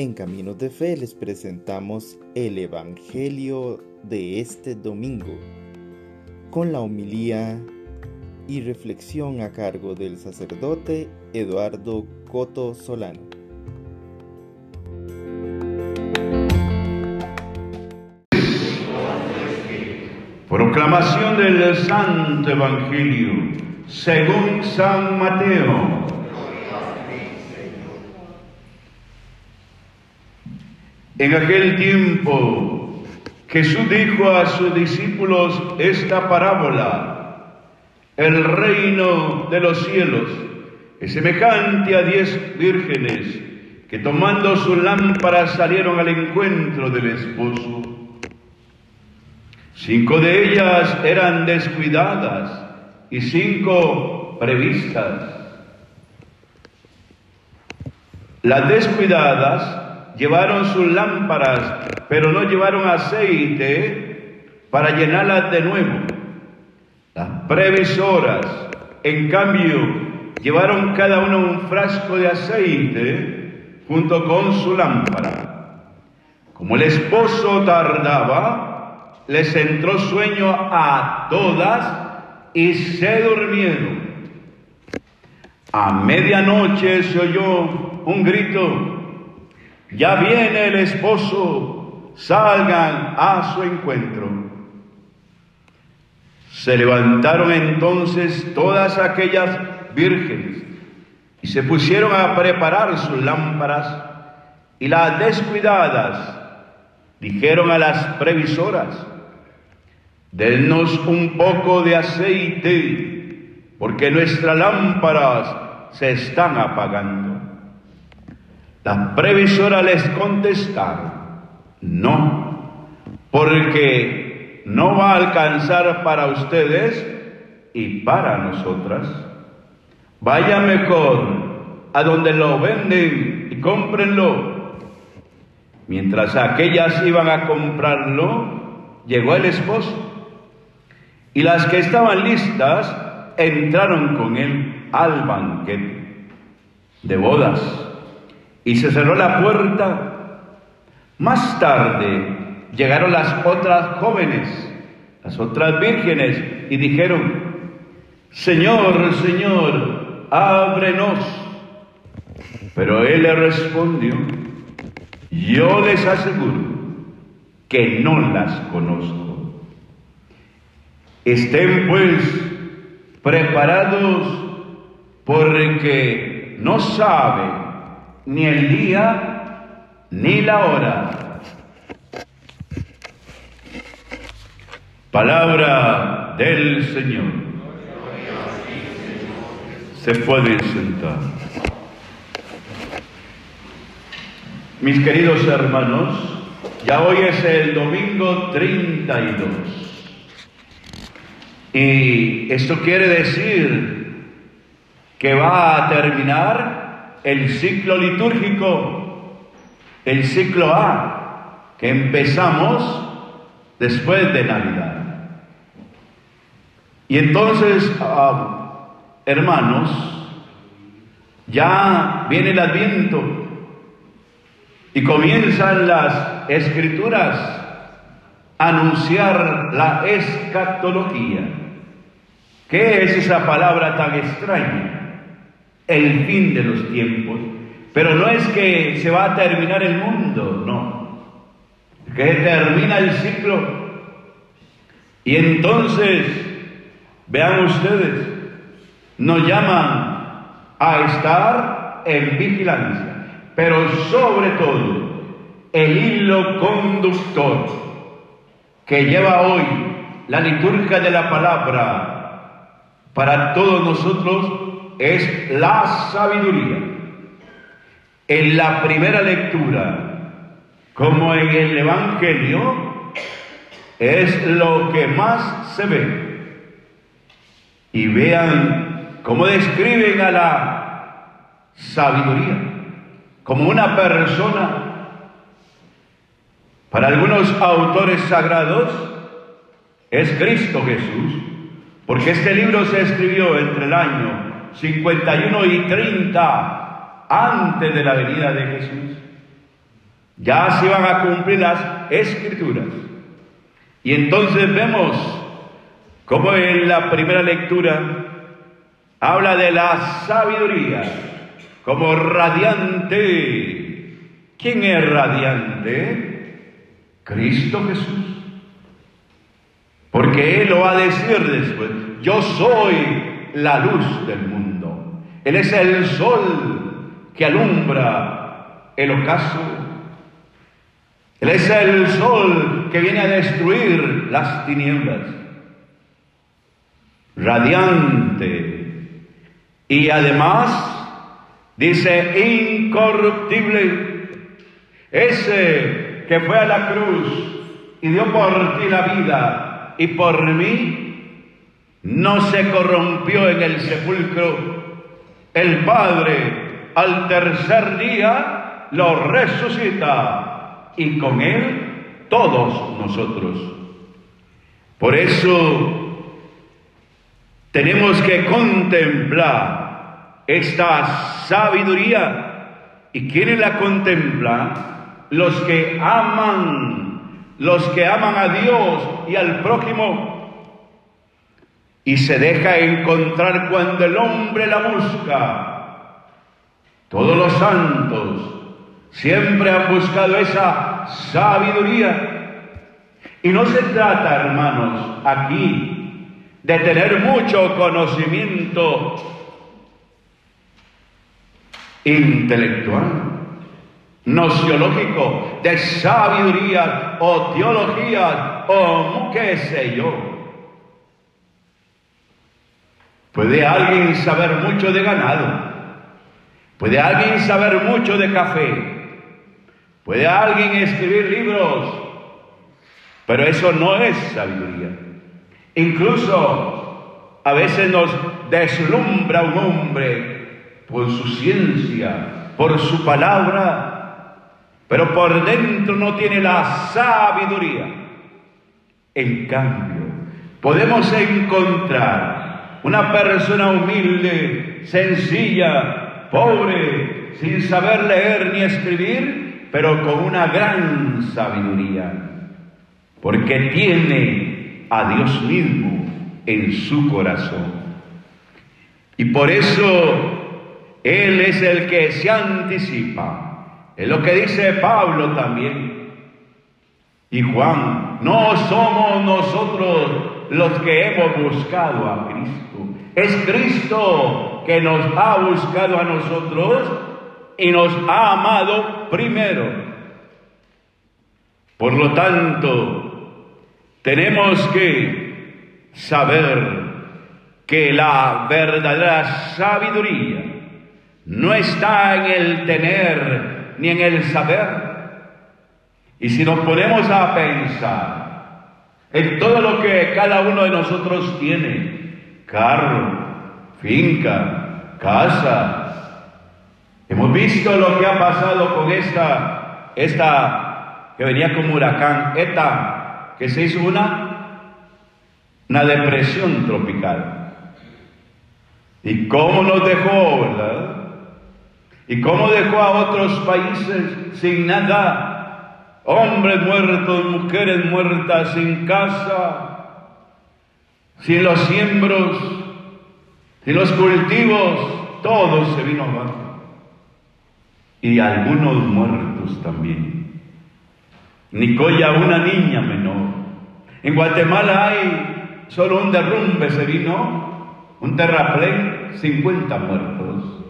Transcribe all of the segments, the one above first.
En Caminos de Fe les presentamos el Evangelio de este domingo con la homilía y reflexión a cargo del sacerdote Eduardo Coto Solano. Proclamación del Santo Evangelio según San Mateo. En aquel tiempo Jesús dijo a sus discípulos esta parábola. El reino de los cielos es semejante a diez vírgenes que tomando sus lámparas salieron al encuentro del esposo. Cinco de ellas eran descuidadas y cinco previstas. Las descuidadas llevaron sus lámparas, pero no llevaron aceite para llenarlas de nuevo. Las previsoras, en cambio, llevaron cada una un frasco de aceite junto con su lámpara. Como el esposo tardaba, les entró sueño a todas y se durmieron. A medianoche se oyó un grito ya viene el esposo, salgan a su encuentro. Se levantaron entonces todas aquellas vírgenes y se pusieron a preparar sus lámparas y las descuidadas dijeron a las previsoras, dennos un poco de aceite porque nuestras lámparas se están apagando. Las previsoras les contestaron, no, porque no va a alcanzar para ustedes y para nosotras. Vaya mejor a donde lo venden y cómprenlo. Mientras aquellas iban a comprarlo, llegó el esposo. Y las que estaban listas entraron con él al banquete de bodas y se cerró la puerta. Más tarde llegaron las otras jóvenes, las otras vírgenes, y dijeron, Señor, Señor, ábrenos. Pero él le respondió, yo les aseguro que no las conozco. Estén pues preparados porque no saben ni el día, ni la hora. Palabra del Señor. Se puede sentar. Mis queridos hermanos, ya hoy es el domingo 32. Y esto quiere decir que va a terminar el ciclo litúrgico, el ciclo A, que empezamos después de Navidad. Y entonces, ah, hermanos, ya viene el adviento y comienzan las escrituras a anunciar la escatología. ¿Qué es esa palabra tan extraña? El fin de los tiempos. Pero no es que se va a terminar el mundo, no. Que termina el ciclo. Y entonces, vean ustedes, nos llaman a estar en vigilancia, pero sobre todo el hilo conductor que lleva hoy la liturgia de la palabra para todos nosotros es la sabiduría. En la primera lectura, como en el Evangelio, es lo que más se ve. Y vean cómo describen a la sabiduría como una persona. Para algunos autores sagrados es Cristo Jesús, porque este libro se escribió entre el año 51 y 30 antes de la venida de Jesús. Ya se van a cumplir las escrituras. Y entonces vemos como en la primera lectura habla de la sabiduría como radiante. ¿Quién es radiante? Cristo Jesús. Porque Él lo va a decir después, yo soy la luz del mundo. Él es el sol que alumbra el ocaso. Él es el sol que viene a destruir las tinieblas. Radiante. Y además dice incorruptible. Ese que fue a la cruz y dio por ti la vida y por mí, no se corrompió en el sepulcro. El Padre al tercer día lo resucita y con él todos nosotros. Por eso tenemos que contemplar esta sabiduría. ¿Y quiénes la contemplan? Los que aman, los que aman a Dios y al prójimo. Y se deja encontrar cuando el hombre la busca. Todos los santos siempre han buscado esa sabiduría. Y no se trata, hermanos, aquí de tener mucho conocimiento intelectual, nociológico, de sabiduría o teología o qué sé yo. Puede alguien saber mucho de ganado, puede alguien saber mucho de café, puede alguien escribir libros, pero eso no es sabiduría. Incluso a veces nos deslumbra un hombre por su ciencia, por su palabra, pero por dentro no tiene la sabiduría. En cambio, podemos encontrar una persona humilde, sencilla, pobre, sin saber leer ni escribir, pero con una gran sabiduría, porque tiene a Dios mismo en su corazón. Y por eso Él es el que se anticipa. Es lo que dice Pablo también. Y Juan, no somos nosotros los que hemos buscado a Cristo. Es Cristo que nos ha buscado a nosotros y nos ha amado primero. Por lo tanto, tenemos que saber que la verdadera sabiduría no está en el tener ni en el saber. Y si nos ponemos a pensar en todo lo que cada uno de nosotros tiene, carro, finca, casa, hemos visto lo que ha pasado con esta, esta que venía como huracán, ETA, que se hizo una, una depresión tropical. ¿Y cómo nos dejó, verdad? ¿Y cómo dejó a otros países sin nada? Hombres muertos, mujeres muertas, sin casa, sin los siembros, sin los cultivos, todo se vino abajo. Y algunos muertos también. Nicoya, una niña menor. En Guatemala hay solo un derrumbe, se vino, un terraplén, 50 muertos.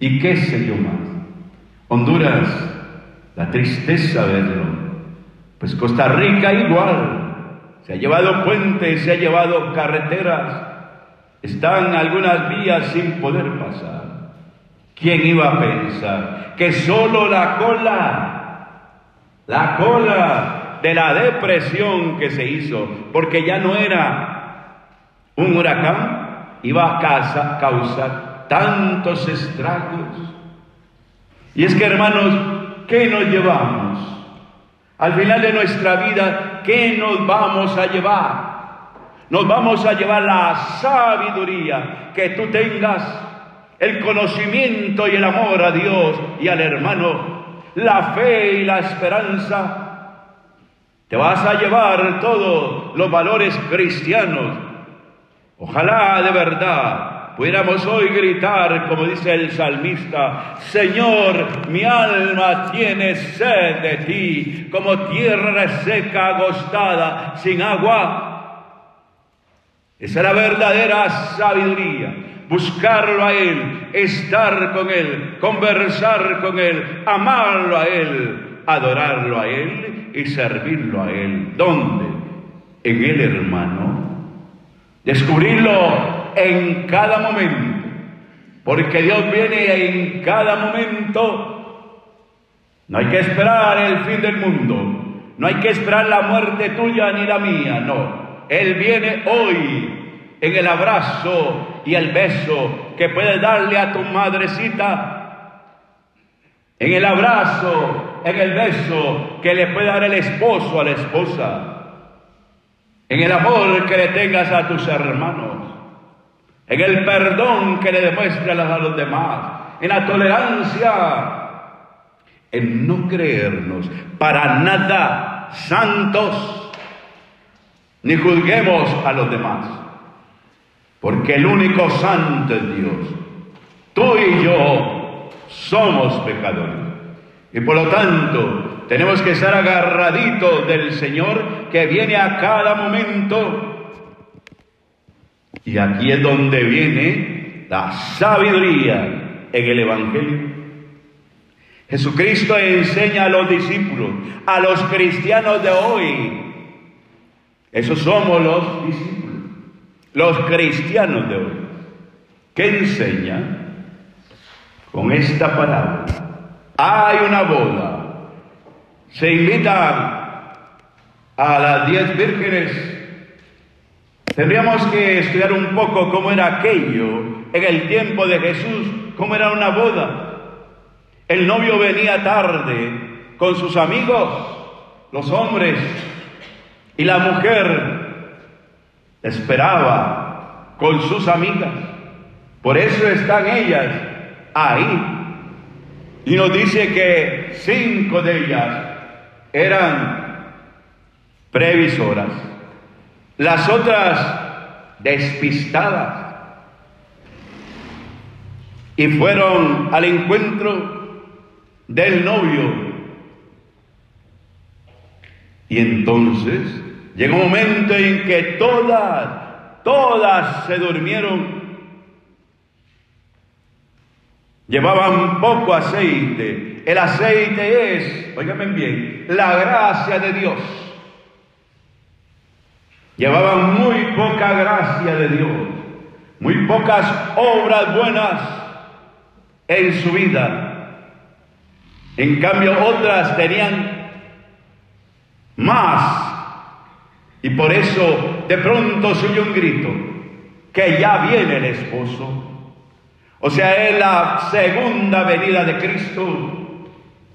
¿Y qué sé yo más? Honduras, la tristeza verlo. Pues Costa Rica igual. Se ha llevado puentes, se ha llevado carreteras. Están algunas vías sin poder pasar. ¿Quién iba a pensar que solo la cola, la cola de la depresión que se hizo, porque ya no era un huracán, iba a casa, causar tantos estragos. Y es que hermanos, ¿qué nos llevamos? Al final de nuestra vida, ¿qué nos vamos a llevar? Nos vamos a llevar la sabiduría que tú tengas, el conocimiento y el amor a Dios y al hermano, la fe y la esperanza, te vas a llevar todos los valores cristianos. Ojalá de verdad pudiéramos hoy gritar, como dice el salmista, Señor, mi alma tiene sed de ti, como tierra seca, agostada, sin agua. Esa es la verdadera sabiduría. Buscarlo a Él, estar con Él, conversar con Él, amarlo a Él, adorarlo a Él y servirlo a Él. ¿Dónde? En el hermano. Descubrirlo en cada momento. Porque Dios viene en cada momento. No hay que esperar el fin del mundo. No hay que esperar la muerte tuya ni la mía. No. Él viene hoy en el abrazo y el beso que puedes darle a tu madrecita. En el abrazo, en el beso que le puede dar el esposo a la esposa. En el amor que le tengas a tus hermanos en el perdón que le demuestras a los demás, en la tolerancia, en no creernos para nada santos, ni juzguemos a los demás, porque el único santo es Dios. Tú y yo somos pecadores. Y por lo tanto, tenemos que estar agarraditos del Señor que viene a cada momento y aquí es donde viene la sabiduría en el Evangelio. Jesucristo enseña a los discípulos, a los cristianos de hoy. Esos somos los discípulos, los cristianos de hoy. ¿Qué enseña? Con esta palabra. Hay una boda. Se invitan a las diez vírgenes Tendríamos que estudiar un poco cómo era aquello en el tiempo de Jesús, cómo era una boda. El novio venía tarde con sus amigos, los hombres, y la mujer esperaba con sus amigas. Por eso están ellas ahí. Y nos dice que cinco de ellas eran previsoras las otras despistadas. Y fueron al encuentro del novio. Y entonces llegó un momento en que todas, todas se durmieron. Llevaban poco aceite. El aceite es, óigame bien, la gracia de Dios. Llevaban muy poca gracia de Dios, muy pocas obras buenas en su vida. En cambio, otras tenían más. Y por eso de pronto se un grito, que ya viene el esposo. O sea, es la segunda venida de Cristo,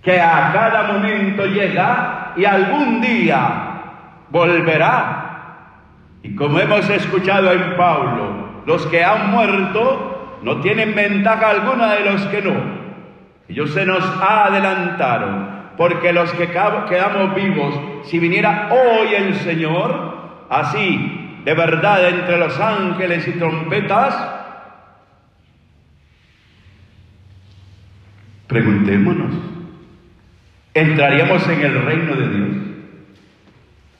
que a cada momento llega y algún día volverá y como hemos escuchado en Pablo, los que han muerto no tienen ventaja alguna de los que no. Ellos se nos adelantaron, porque los que quedamos vivos, si viniera hoy el Señor, así, de verdad, entre los ángeles y trompetas, preguntémonos, ¿entraríamos en el reino de Dios?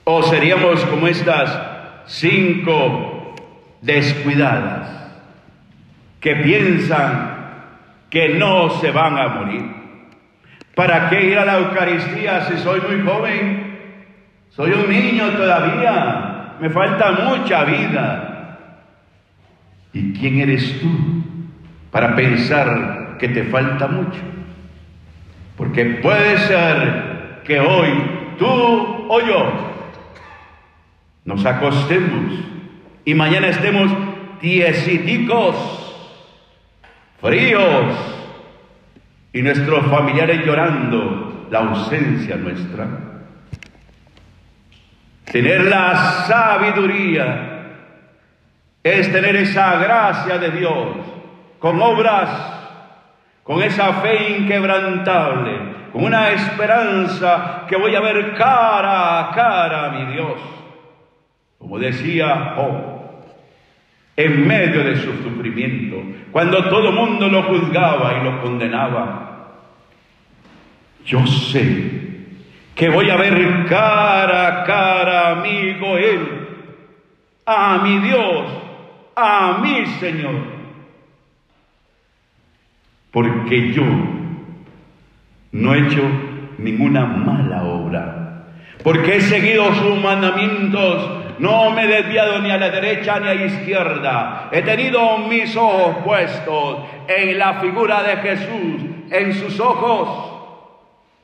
¿O seríamos como estas cinco descuidadas que piensan que no se van a morir. ¿Para qué ir a la Eucaristía si soy muy joven? Soy un niño todavía, me falta mucha vida. ¿Y quién eres tú para pensar que te falta mucho? Porque puede ser que hoy tú o yo nos acostemos y mañana estemos tiesiticos, fríos, y nuestros familiares llorando la ausencia nuestra. Tener la sabiduría es tener esa gracia de Dios con obras, con esa fe inquebrantable, con una esperanza que voy a ver cara a cara a mi Dios. Como decía Job, en medio de su sufrimiento, cuando todo el mundo lo juzgaba y lo condenaba, yo sé que voy a ver cara a cara a mi Goel, a mi Dios, a mi Señor. Porque yo no he hecho ninguna mala obra, porque he seguido sus mandamientos no me he desviado ni a la derecha ni a la izquierda. He tenido mis ojos puestos en la figura de Jesús, en sus ojos.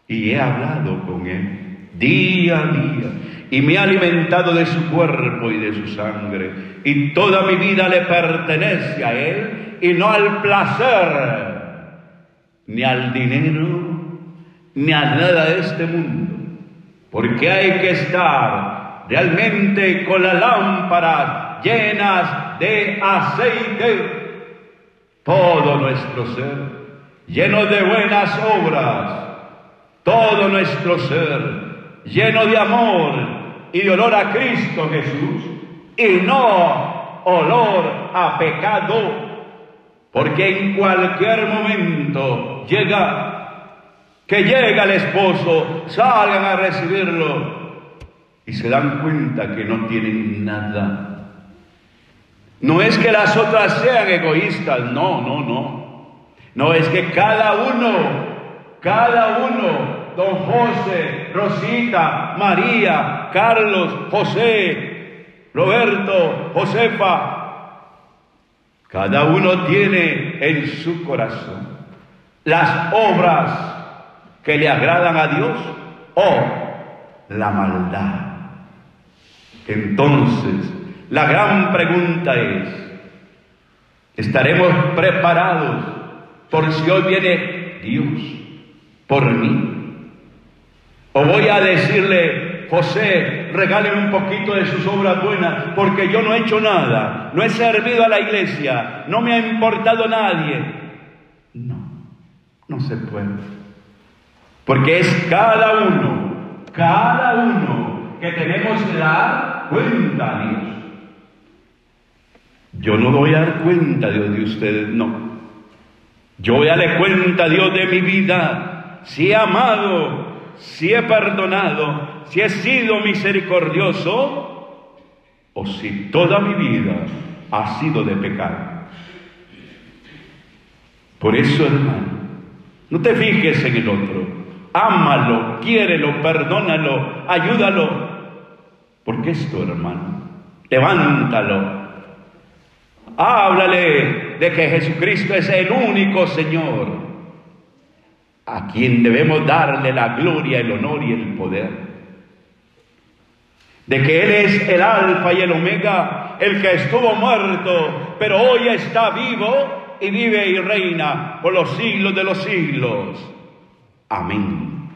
Y he hablado con Él día a día. Y me he alimentado de su cuerpo y de su sangre. Y toda mi vida le pertenece a Él y no al placer, ni al dinero, ni a nada de este mundo. Porque hay que estar realmente con las lámparas llenas de aceite, todo nuestro ser, lleno de buenas obras, todo nuestro ser, lleno de amor y de olor a Cristo Jesús, y no olor a pecado, porque en cualquier momento llega, que llega el esposo, salgan a recibirlo, y se dan cuenta que no tienen nada. No es que las otras sean egoístas, no, no, no. No es que cada uno, cada uno, don José, Rosita, María, Carlos, José, Roberto, Josefa, cada uno tiene en su corazón las obras que le agradan a Dios o la maldad. Entonces, la gran pregunta es, ¿estaremos preparados por si hoy viene Dios por mí? ¿O voy a decirle, José, regáleme un poquito de sus obras buenas, porque yo no he hecho nada, no he servido a la iglesia, no me ha importado nadie? No, no se puede. Porque es cada uno, cada uno que tenemos que dar cuenta a Dios. Yo no voy a dar cuenta, Dios, de ustedes, no. Yo voy a dar cuenta, Dios, de mi vida. Si he amado, si he perdonado, si he sido misericordioso, o si toda mi vida ha sido de pecado. Por eso, hermano, no te fijes en el otro. Ámalo, quiérelo, perdónalo, ayúdalo, porque es tu hermano. Levántalo. Háblale de que Jesucristo es el único Señor a quien debemos darle la gloria, el honor y el poder. De que Él es el alfa y el omega, el que estuvo muerto, pero hoy está vivo y vive y reina por los siglos de los siglos. Amén.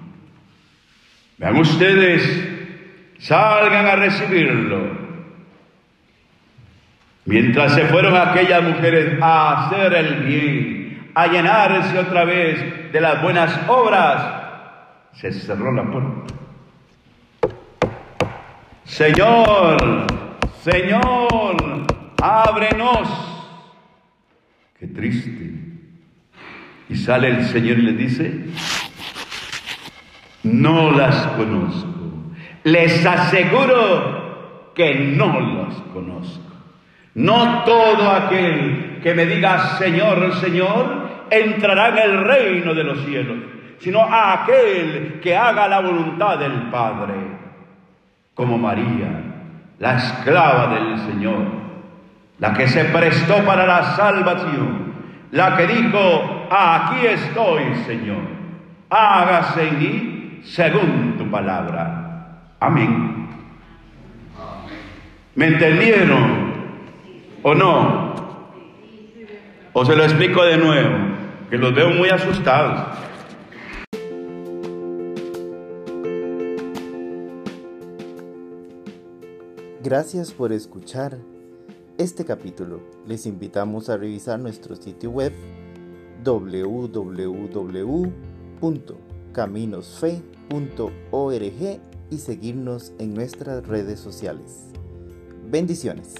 Vean ustedes salgan a recibirlo. Mientras se fueron aquellas mujeres a hacer el bien, a llenarse otra vez de las buenas obras, se cerró la puerta. Señor, Señor, ábrenos. Qué triste. Y sale el Señor y le dice, no las conozco. Les aseguro que no los conozco. No todo aquel que me diga Señor, Señor, entrará en el reino de los cielos, sino aquel que haga la voluntad del Padre, como María, la esclava del Señor, la que se prestó para la salvación, la que dijo, aquí estoy, Señor, hágase en mí según tu palabra. Amén. ¿Me entendieron o no? ¿O se lo explico de nuevo? Que los veo muy asustados. Gracias por escuchar este capítulo. Les invitamos a revisar nuestro sitio web www.caminosfe.org y seguirnos en nuestras redes sociales. Bendiciones.